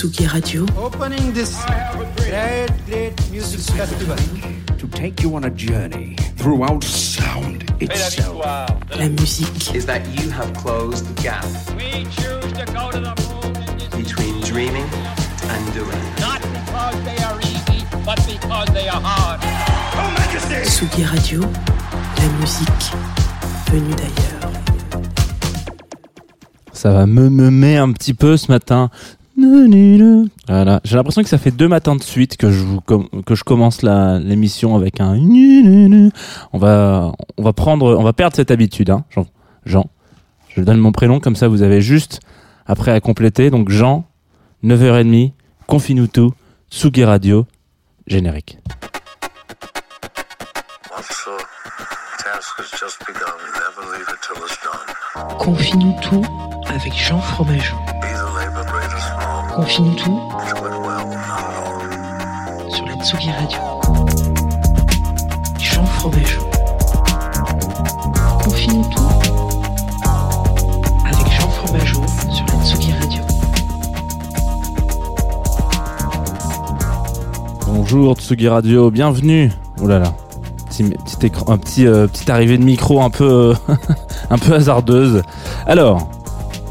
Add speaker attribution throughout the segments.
Speaker 1: Tsugi Radio.
Speaker 2: Opening this great, great music festival.
Speaker 3: to take you on a journey throughout sound itself.
Speaker 1: La musique.
Speaker 4: Is that you have closed the gap
Speaker 5: We choose to go to the moon
Speaker 4: between dreaming and doing?
Speaker 5: not because they are easy, but because they are hard.
Speaker 1: Tsugi Radio. La musique venue d'ailleurs.
Speaker 6: Ça va me meumer un petit peu ce matin. Voilà, j'ai l'impression que ça fait deux matins de suite que je que je commence l'émission avec un. On va on va prendre on va perdre cette habitude hein. Jean. Je donne mon prénom comme ça vous avez juste après à compléter donc Jean 9h30 confine tout Tsugi Radio générique.
Speaker 7: Task has just begun. Never leave it till it's done.
Speaker 1: Confine-nous tout avec Jean Fromageau. Confine-nous tout sur la Tsugi Radio. Jean Fromageau. Confine-nous tout avec Jean Fromageau sur la Tsugi Radio.
Speaker 6: Bonjour Tsugi Radio, bienvenue. Oh là là, petit, un petit, euh, arrivée de micro un peu, euh, un peu hasardeuse. Alors,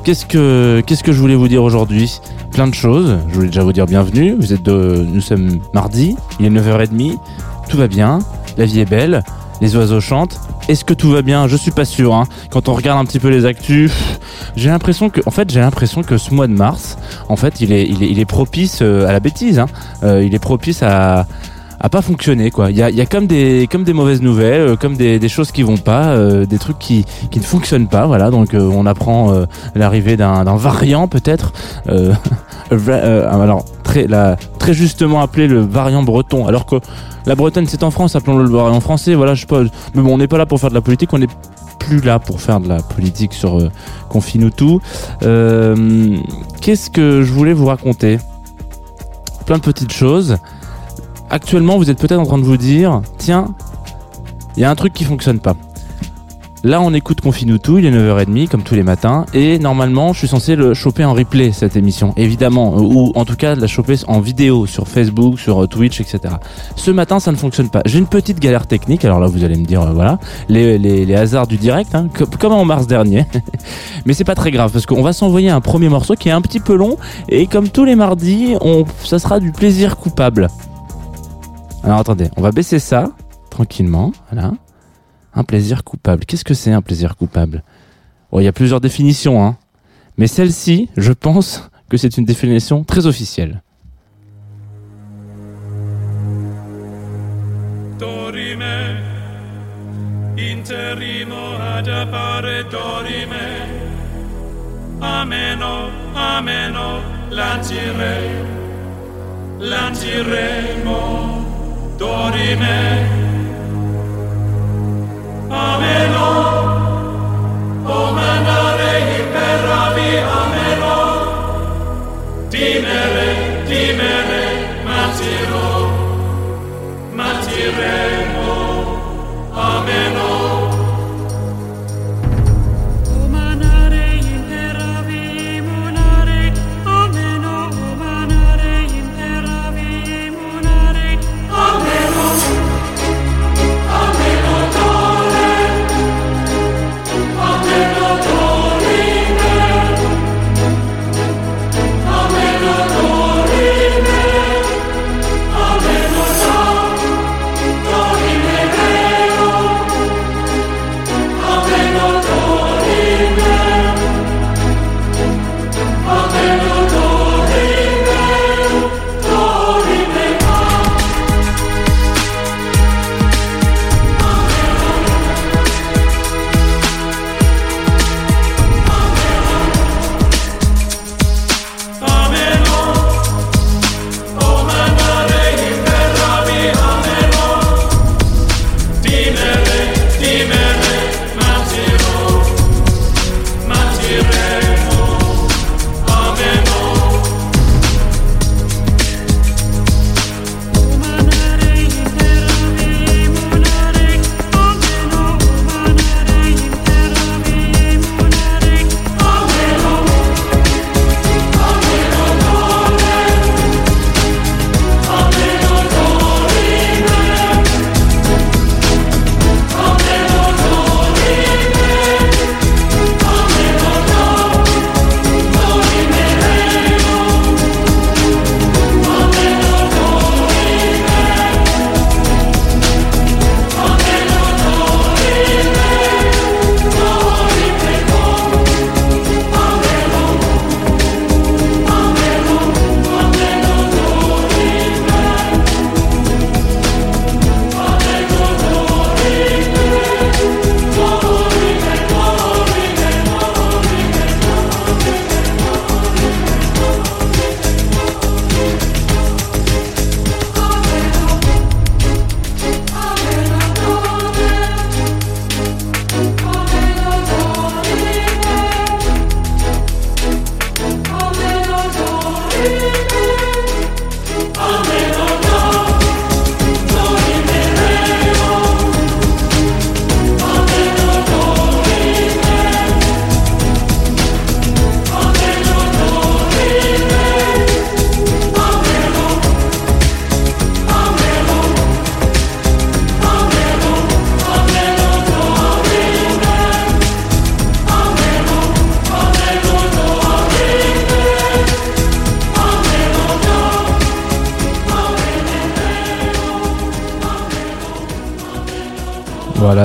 Speaker 6: qu'est-ce que, je voulais vous dire aujourd'hui? Plein de choses. Je voulais déjà vous dire bienvenue. Vous êtes de, nous sommes mardi, il est 9h30, tout va bien, la vie est belle, les oiseaux chantent. Est-ce que tout va bien? Je suis pas sûr. hein. Quand on regarde un petit peu les actus, j'ai l'impression que, en fait, j'ai l'impression que ce mois de mars, en fait, il est, propice euh, à la bêtise. hein. Il est propice à à pas fonctionner quoi. Il y a, a comme des comme des mauvaises nouvelles, euh, comme des, choses qui vont pas, euh, des trucs qui, qui ne fonctionnent pas. Voilà, donc euh, on apprend l'arrivée d'un variant peut-être. Alors très justement appelé le variant breton, alors que la Bretagne c'est en France, appelons-le le variant français. Voilà, je sais pas. Mais bon, on n'est pas là pour faire de la politique, on est plus là pour faire de la politique sur Confine ou tout. Qu'est-ce que je voulais vous raconter? Plein de petites choses actuellement, vous êtes peut-être en train de vous dire, tiens, il y a un truc qui fonctionne pas. Là, on écoute Confine tout, il est 9h30 comme tous les matins, et normalement, je suis censé le choper en replay cette émission, évidemment, euh, ou en tout cas la choper en vidéo sur Facebook, sur euh, Twitch, etc. Ce matin, ça ne fonctionne pas. J'ai une petite galère technique, alors là, vous allez me dire, euh, voilà, les, hasards du direct, hein, co- comme en mars dernier. Mais c'est pas très grave, parce qu'on va s'envoyer un premier morceau qui est un petit peu long, et comme tous les mardis, ça sera du plaisir coupable. Alors attendez, on va baisser ça tranquillement. Voilà. Un plaisir coupable. Qu'est-ce que c'est un plaisir coupable? Bon, il y a plusieurs définitions, hein. Mais celle-ci, je pense que c'est une définition très officielle.
Speaker 8: dorime ameno omenare imperavi ameno timere timere matiro
Speaker 6: matire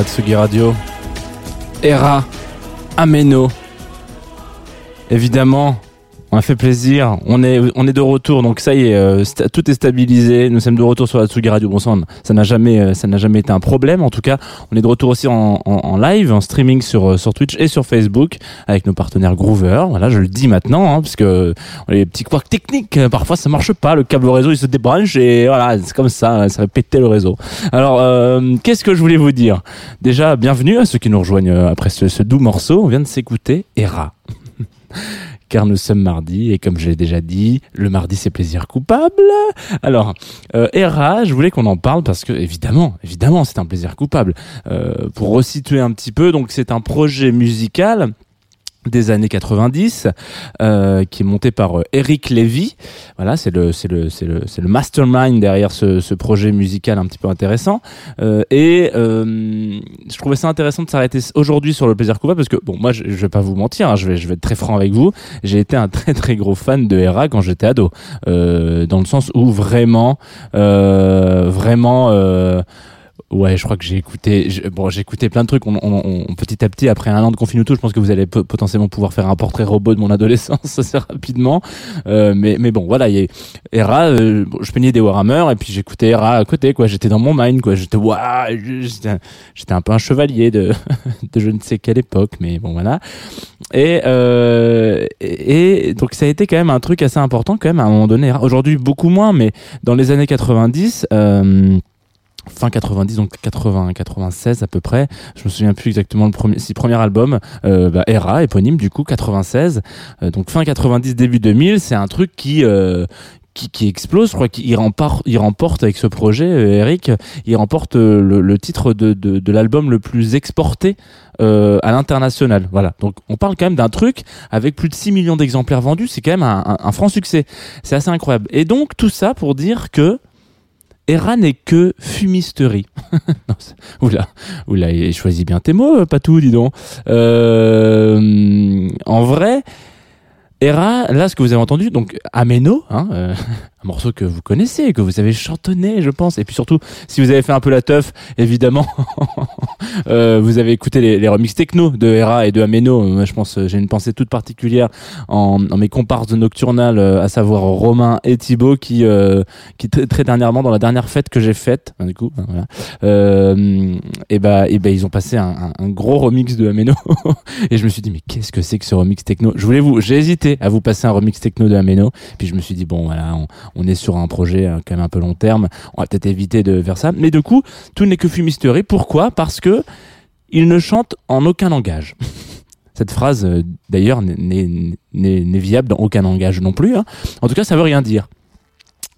Speaker 6: Tsugi Radio. Era, Ameno. Évidemment, on a fait plaisir. On est, de retour, donc ça y est, euh, tout est stabilisé. Nous sommes de retour sur la Tsugi Radio. Bon, on- ça n'a jamais, euh, ça n'a jamais été un problème. En tout cas, on est de retour aussi en, live, en streaming sur, euh, sur Twitch et sur Facebook avec nos partenaires Groover. Voilà, je le dis maintenant, hein, parce que des petits couacs techniques. Parfois, ça marche pas. Le câble réseau, il se débranche et voilà, c'est comme ça. Ça va péter le réseau. Alors, qu'est-ce que je voulais vous dire? Déjà, bienvenue à ceux qui nous rejoignent après ce, ce doux morceau. On vient de s'écouter Era. Car nous sommes mardi et comme je l'ai déjà dit, le mardi c'est plaisir coupable. Alors, euh, je voulais qu'on en parle parce que évidemment, évidemment, c'est un plaisir coupable. Euh, pour resituer un petit peu, donc c'est un projet musical des années 90 euh, qui est monté par euh, Eric Lévy. Voilà c'est le c'est le c'est le c'est le mastermind derrière ce, ce projet musical un petit peu intéressant. Euh, et euh, je trouvais ça intéressant de s'arrêter aujourd'hui sur le plaisir coupable parce que bon moi je, je vais pas vous mentir hein, je vais je vais être très franc avec vous. J'ai été un très très gros fan de Hera quand j'étais ado. Euh, dans le sens où vraiment euh, vraiment Ouais, je crois que j'ai écouté. bon, j'ai écouté plein de trucs. On, on- on- petit à petit, après un an de confinement, je pense que vous allez po- potentiellement pouvoir faire un portrait robot de mon adolescence assez rapidement. Euh, mais, mais bon, voilà. Il y a Hera. euh, bon, je peignais des Warhammer et puis j'écoutais Hera à côté. Quoi, j'étais dans mon mind. Quoi, j'étais waouh. J'étais, un peu un chevalier de, de je ne sais quelle époque. Mais bon, voilà. Et, euh, et, et donc ça a été quand même un truc assez important quand même à un moment donné. Aujourd'hui, beaucoup moins, mais dans les années 90. Euh, fin 90 donc 80 96 à peu près je me souviens plus exactement le premier si premier album euh, bah, Era éponyme du coup 96 Euh, donc fin 90 début 2000 c'est un truc qui euh, qui, qui explose, je crois qu'il remporte, il remporte avec ce projet, euh, Eric, il remporte euh, le, le titre de, de, de l'album le plus exporté euh, à l'international. Voilà. Donc on parle quand même d'un truc avec plus de 6 millions d'exemplaires vendus, c'est quand même un, un, un franc succès. C'est assez incroyable. Et donc tout ça pour dire que Era n'est que fumisterie. oula, oula, il choisit bien tes mots, euh, Patou, dis donc. Euh, en vrai, Era, là, ce que vous avez entendu, donc Ameno, hein, euh, un morceau que vous connaissez, que vous avez chantonné, je pense. Et puis surtout, si vous avez fait un peu la teuf, évidemment, euh, vous avez écouté les, les remixes techno de Era et de Ameno. Moi, je pense, j'ai une pensée toute particulière en, mes comparses de euh, à savoir Romain et Thibaut, qui, qui très, dernièrement, dans la dernière fête que j'ai faite, hein, du coup, bah, et bah, ils ont passé un gros remix de Ameno. et je me suis dit, mais qu'est-ce que c'est que ce remix techno? Je voulais vous, j'ai hésité à vous passer un remix techno de Ameno. Puis je me suis dit, bon, voilà, on, est sur un projet euh, quand même un peu long terme. On va peut-être éviter de faire ça. Mais du coup, tout n'est que fumisterie. Pourquoi? Parce que il ne chante en aucun langage. Cette phrase, euh, d'ailleurs, n'est viable dans aucun langage non plus. hein. En tout cas, ça veut rien dire.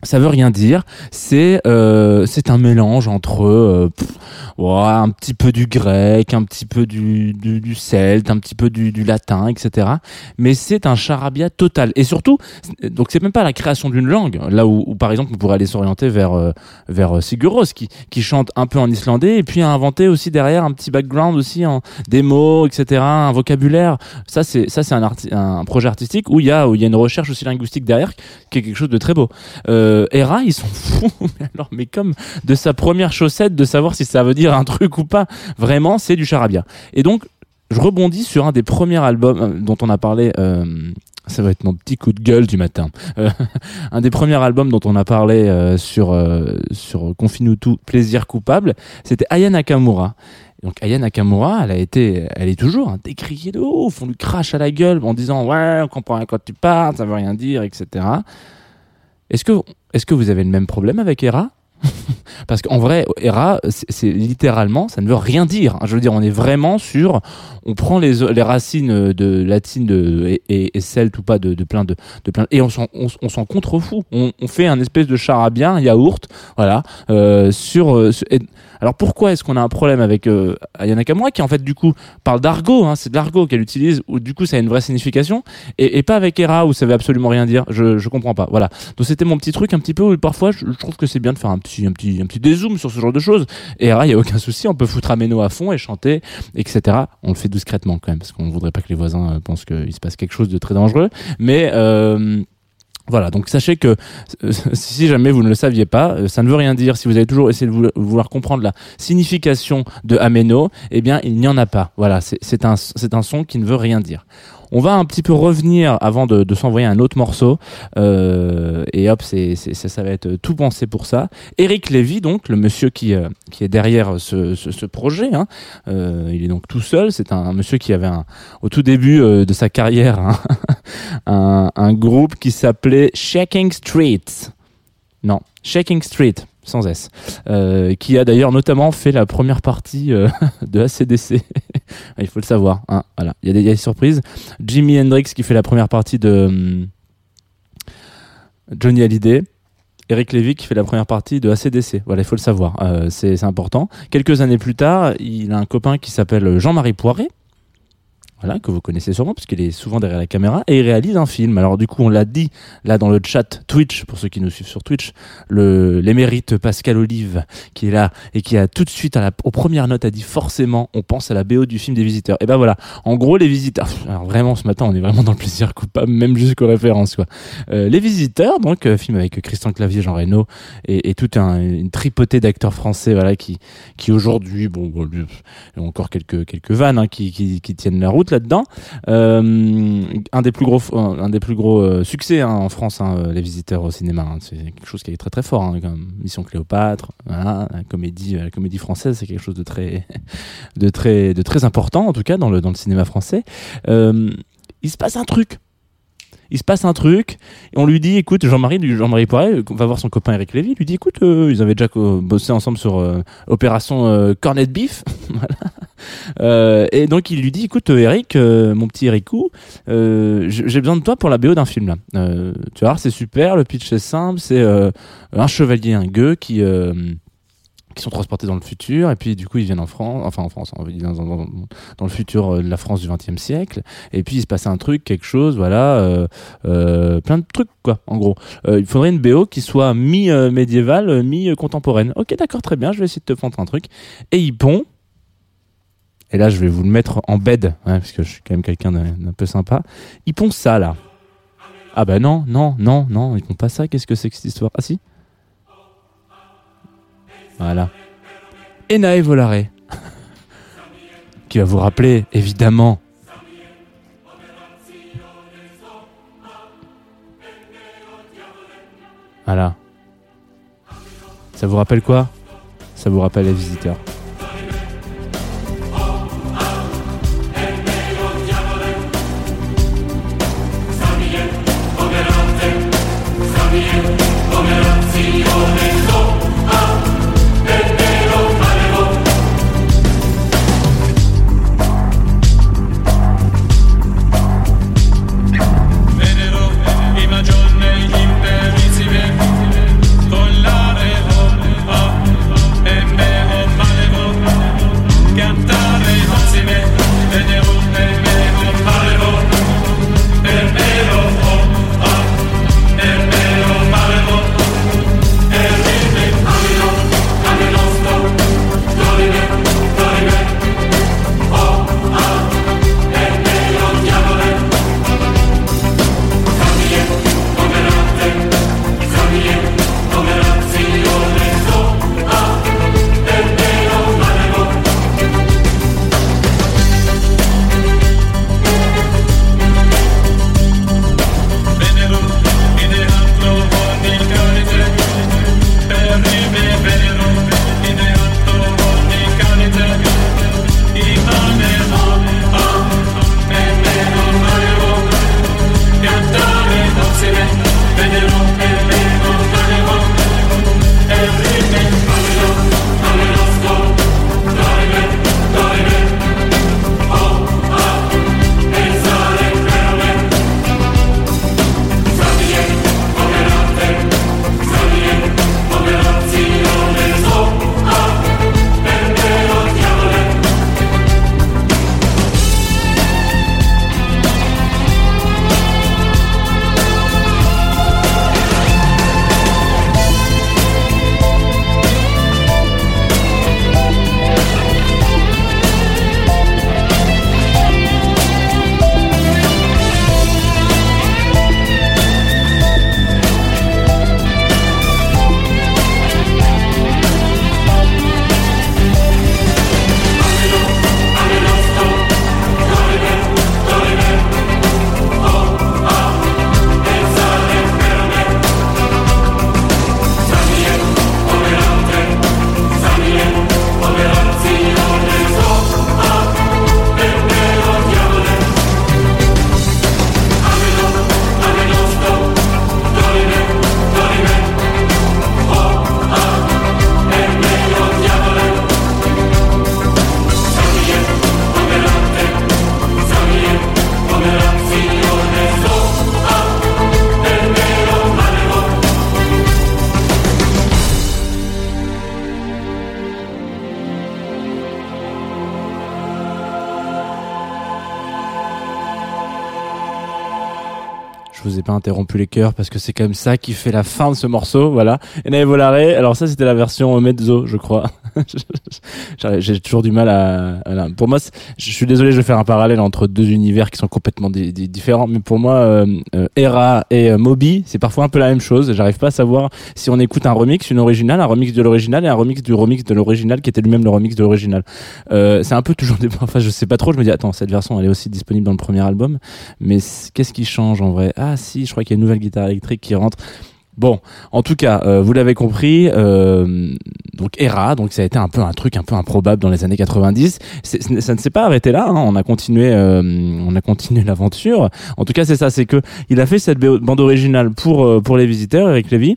Speaker 6: Ça veut rien dire. C'est euh, c'est un mélange entre euh, pff, un petit peu du grec, un petit peu du, du, du celte, un petit peu du, du latin, etc. Mais c'est un charabia total. Et surtout, donc c'est même pas la création d'une langue. Là où, où, par exemple on pourrait aller s'orienter vers euh, vers euh, Sigur qui qui chante un peu en islandais et puis a inventé aussi derrière un petit background aussi en des mots, etc. Un vocabulaire. Ça c'est ça c'est un, un projet artistique où il y a où il y a une recherche aussi linguistique derrière qui est quelque chose de très beau. Euh, Hera, ils sont fous, mais alors, mais comme de sa première chaussette, de savoir si ça veut dire un truc ou pas. Vraiment, c'est du charabia. Et donc, je rebondis sur un des premiers albums euh, dont on a parlé. euh, ça va être mon petit coup de gueule du matin. Euh, un des premiers albums dont on a parlé euh, sur euh, sur Confine tout plaisir coupable, c'était Aya Nakamura. Donc Aya Nakamura, elle a été, elle est toujours hein, décriée de ouf. On lui crache à la gueule en disant ouais, on comprend rien quand tu parles, ça veut rien dire, etc. Est-ce que, est-ce que vous avez le même problème avec Hera? Parce qu'en vrai, Hera, c'est littéralement, ça ne veut rien dire. Je veux dire, on est vraiment sur, on prend les, les racines de latines et, et, celtes ou pas de, plein de, de plein, et on s'en, on, on contrefout. On, fait un espèce de charabia, yaourt, voilà, euh, sur, euh, alors pourquoi est-ce qu'on a un problème avec euh, qui en fait du coup parle d'argot, hein, c'est de l'argot qu'elle utilise, ou du coup ça a une vraie signification, et, pas avec Hera où ça veut absolument rien dire. Je, je comprends pas. Voilà. Donc c'était mon petit truc un petit peu où parfois je, je trouve que c'est bien de faire un un petit, un petit dézoom sur ce genre de choses. Et Hera, il y a aucun souci, on peut foutre Ameno à fond et chanter, etc. On le fait discrètement quand même parce qu'on voudrait pas que les voisins euh, pensent qu'il se passe quelque chose de très dangereux. Mais euh, Voilà, donc sachez que euh, si jamais vous ne le saviez pas, euh, ça ne veut rien dire. Si vous avez toujours essayé de vou- vouloir comprendre la signification de Ameno, eh bien, il n'y en a pas. Voilà, c'est un, un son qui ne veut rien dire. On va un petit peu revenir avant de, de s'envoyer un autre morceau. Euh, et hop, ça, ça va être tout pensé pour ça. Eric Lévy, donc, le monsieur qui, euh, qui est derrière ce, ce, projet, hein, il est donc tout seul. C'est un, monsieur qui avait un, au tout début de sa carrière hein, un, groupe qui s'appelait Shaking Street. Non, Shaking Street, sans S. Euh, qui a d'ailleurs notamment fait la première partie euh, de ACDC. Il faut le savoir. Hein, voilà. Il y, a des, surprises. Jimi Hendrix qui fait la première partie de hum, Johnny Hallyday. Eric Lévy qui fait la première partie de ACDC. Voilà, il faut le savoir. Euh, c'est c'est important. Quelques années plus tard, il a un copain qui s'appelle Jean-Marie Poiré. Voilà, que vous connaissez sûrement parce qu'il est souvent derrière la caméra et il réalise un film. Alors du coup, on l'a dit là dans le chat Twitch pour ceux qui nous suivent sur Twitch, l'émérite Pascal Olive qui est là et qui a tout de suite à la, aux premières notes a dit forcément on pense à la BO du film des visiteurs. Et ben voilà, en gros les visiteurs. Alors vraiment ce matin, on est vraiment dans le plaisir coupable même jusqu'aux références quoi. Euh, les visiteurs donc euh, film avec Christian Clavier, Jean Reno et, et toute un, une tripotée d'acteurs français voilà qui qui aujourd'hui bon, encore quelques quelques vannes hein, qui, qui qui tiennent la route là-dedans. Euh, un des plus gros, euh, succès hein, en France, hein, euh, les visiteurs au cinéma. hein. c'est quelque chose qui est très très fort, comme Mission Cléopâtre, la comédie, française, c'est quelque chose de très, important en tout cas dans le cinéma français. Il se passe un truc. Il se passe un truc, on lui dit, écoute, Jean-Marie, Jean-Marie Poiret, on va voir son copain Eric Lévy, lui dit, écoute, euh, ils avaient déjà euh, bossé ensemble sur euh, Opération euh, Cornet Beef, voilà. Euh, et donc il lui dit, écoute, euh, Eric, euh, mon petit Ericou, euh, j'ai besoin de toi pour la BO d'un film là. Euh, tu voir, c'est super, le pitch est simple, c'est euh, un chevalier, un gueux qui euh, qui sont transportés dans le futur et puis du coup ils viennent en France enfin en France dire dans, dans- dans le futur euh, de la France du XXe siècle et puis il se passe un truc quelque chose voilà euh, euh, plein de trucs quoi en gros. Il faudrait une BO qui soit mi euh, médiévale mi contemporaine ok d'accord très bien je vais essayer de te prendre un truc. Et il pond et là je vais vous le mettre en bed hein, parce que je suis quand même quelqu'un d'un peu sympa. Il pond ça là. Ah bah non non non non il pond pas ça qu'est-ce que c'est que cette histoire? Ah si? Voilà. Enae Volare. qui va vous rappeler, évidemment. Voilà. Ça vous rappelle quoi? Ça vous rappelle les visiteurs. Interrompu les cœurs parce que c'est comme ça qui fait la fin de ce morceau, voilà. Et Volare, alors ça c'était la version mezzo, je crois. J'ai toujours du mal à, à- pour moi, je suis désolé, je vais faire un parallèle entre deux univers qui sont complètement di- di- différents, mais pour moi, euh, euh, Era et euh, Moby, c'est parfois un peu la même chose. J'arrive pas à savoir si on écoute un remix, une originale, un remix de l'original et un remix du remix de l'original qui était lui-même le remix de l'original. Euh, c'est un peu toujours des, enfin, je sais pas trop. Je me dis, attends, cette version, elle est aussi disponible dans le premier album, mais qu'est-ce qui change en vrai? Ah si, je crois qu'il y a une nouvelle guitare électrique qui rentre. Bon, en tout cas, euh, vous l'avez compris, euh, donc Era, donc ça a été un peu un truc un peu improbable dans les années 90. C'est- ce n'est- ça ne s'est pas arrêté là, hein, on a continué, euh, on a continué l'aventure. En tout cas, c'est ça, c'est que il a fait cette bande originale pour euh, pour les visiteurs, Eric Lévy.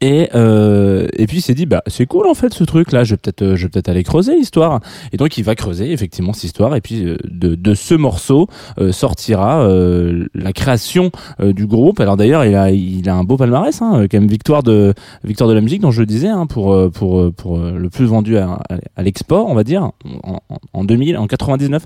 Speaker 6: Et euh, et puis il s'est dit bah c'est cool en fait ce truc là je vais peut-être euh, je peut-être aller creuser l'histoire. Et donc il va creuser effectivement cette histoire. Et puis euh, de de ce morceau euh, sortira euh, la création euh, du groupe. Alors d'ailleurs il a il a un beau palmarès hein, quand même. Victoire de victoire de la musique dont je le disais hein, pour pour pour le plus vendu à, à, l'export on va dire en, en, en 2000 en 99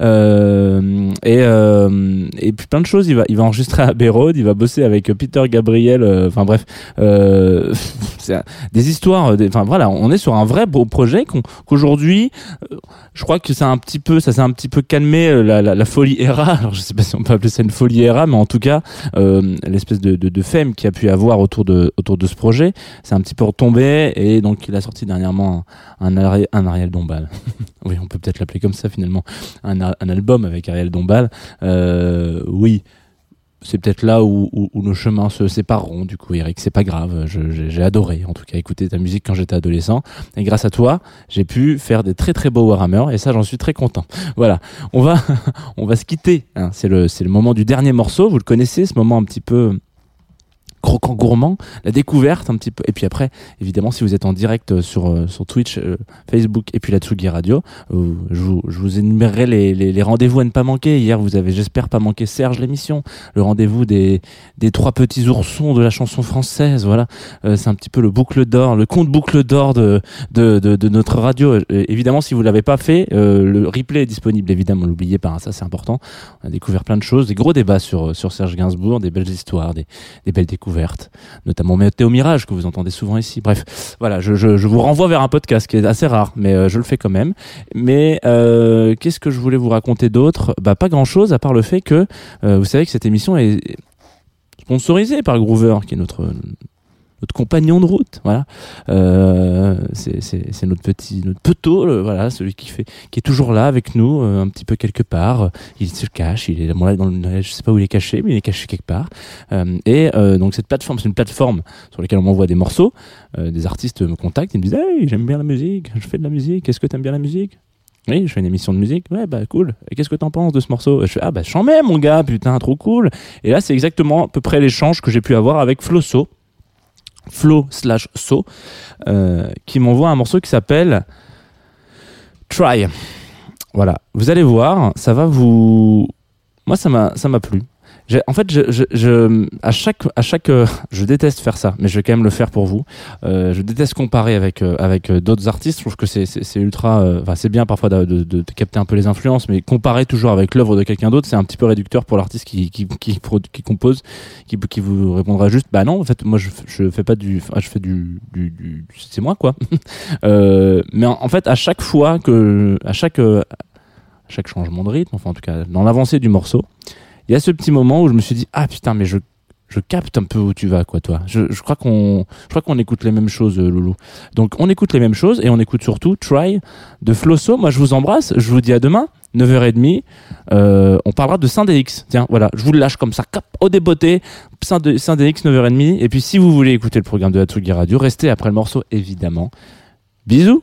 Speaker 6: euh, et et puis plein de choses. Il va il va enregistrer à Road il va bosser avec Peter Gabriel enfin bref euh, un- des histoires euh, enfin voilà on est sur un vrai beau projet qu'aujourd'hui euh, je crois que c'est un petit peu ça s'est un petit peu calmé euh, la, folie ERA. Alors je sais pas si on peut appeler ça une folie ERA mais en tout cas euh, l'espèce de, de, de femme qu'il y a pu avoir autour de autour de ce projet c'est un petit peu retombé et donc il a sorti dernièrement un, un, Ari- un Ariel Dombal. Oui on peut peut-être l'appeler comme ça finalement. Un, un album avec Ariel Dombal. Euh, oui c'est peut-être là où, nos chemins se sépareront du coup Eric. C'est pas grave. J'ai adoré en tout cas écouter ta musique quand j'étais adolescent. Et grâce à toi j'ai pu faire des très très beaux Warhammer et ça j'en suis très content. Voilà. On va on va se quitter hein. c'est le c'est le moment du dernier morceau. Vous le connaissez ce moment un petit peu croquant gourmand, la découverte un petit peu. Et puis après, évidemment, si vous êtes en direct euh, sur, euh, sur Twitch, euh, Facebook et puis la Tsugi Radio, euh, je, vous, je vous énumérerai les, les, les rendez-vous à ne pas manquer. Hier, vous avez, j'espère, pas manqué Serge l'émission, le rendez-vous des, des trois petits oursons de la chanson française. Voilà, Euh, c'est un petit peu le boucle d'or, le compte boucle d'or de, de, de, notre radio. Euh, évidemment, si vous l'avez pas fait, le replay est disponible. Évidemment, n'oubliez pas, hein, ça c'est important. On a découvert plein de choses, des gros débats sur, sur Serge Gainsbourg, des belles histoires, des, des belles découvertes, notamment Météo Mirage que vous entendez souvent ici. Bref, voilà, je, vous renvoie vers un podcast qui est assez rare, mais euh, je le fais quand même. Mais euh, qu'est-ce que je voulais vous raconter d'autre? Bah pas grand-chose à part le fait que euh, vous savez que cette émission est sponsorisée par Groover, qui est notre notre compagnon de route, voilà. Euh, c'est notre petit notre le- voilà, celui qui fait qui est toujours là avec nous, euh, un petit peu quelque part. Il se cache, il est bon, là dans le, je sais pas où il est caché, mais il est caché quelque part. Euh, et euh, donc cette plateforme, c'est une plateforme sur laquelle on m'envoie des morceaux. Euh, des artistes me contactent, ils me disent Hey, j'aime bien la musique, je fais de la musique. Est-ce que t'aimes bien la musique? Oui, je fais une émission de musique. Ouais, bah cool. Et qu'est-ce que t'en penses de ce morceau? Je fais ah bah j'en mets mon gars, putain, trop cool. Et là, c'est exactement à peu près l'échange que j'ai pu avoir avec Flosso, Flo slash So, euh, qui m'envoie un morceau qui s'appelle Try. Voilà, vous allez voir, ça va vous. Moi, ça m'a, ça m'a plu. En fait, je, à chaque, à chaque, euh, je déteste faire ça, mais je vais quand même le faire pour vous. Euh, je déteste comparer avec euh, avec d'autres artistes. Je trouve que c'est ultra, enfin c'est bien parfois de, capter un peu les influences, mais comparer toujours avec l'œuvre de quelqu'un d'autre, c'est un petit peu réducteur pour l'artiste qui qui compose, qui vous répondra juste, bah non, en fait moi je je fais pas du, je fais du, c'est moi quoi. Mais en, fait à chaque fois que, à chaque à chaque changement de rythme, enfin en tout cas dans l'avancée du morceau, il y a ce petit moment où je me suis dit ah putain mais je je capte un peu où tu vas quoi toi. Je, je crois qu'on je crois qu'on écoute les mêmes choses euh, Loulou. Donc on écoute les mêmes choses et on écoute surtout Try de Flosso. Moi je vous embrasse, je vous dis à demain 9h30. Euh, on parlera de Saint-DX. Tiens, voilà, je vous le lâche comme ça, cap, au débeauté, Saint-DX 9h30. Et puis si vous voulez écouter le programme de Hatsugi Radio, restez après le morceau évidemment. Bisous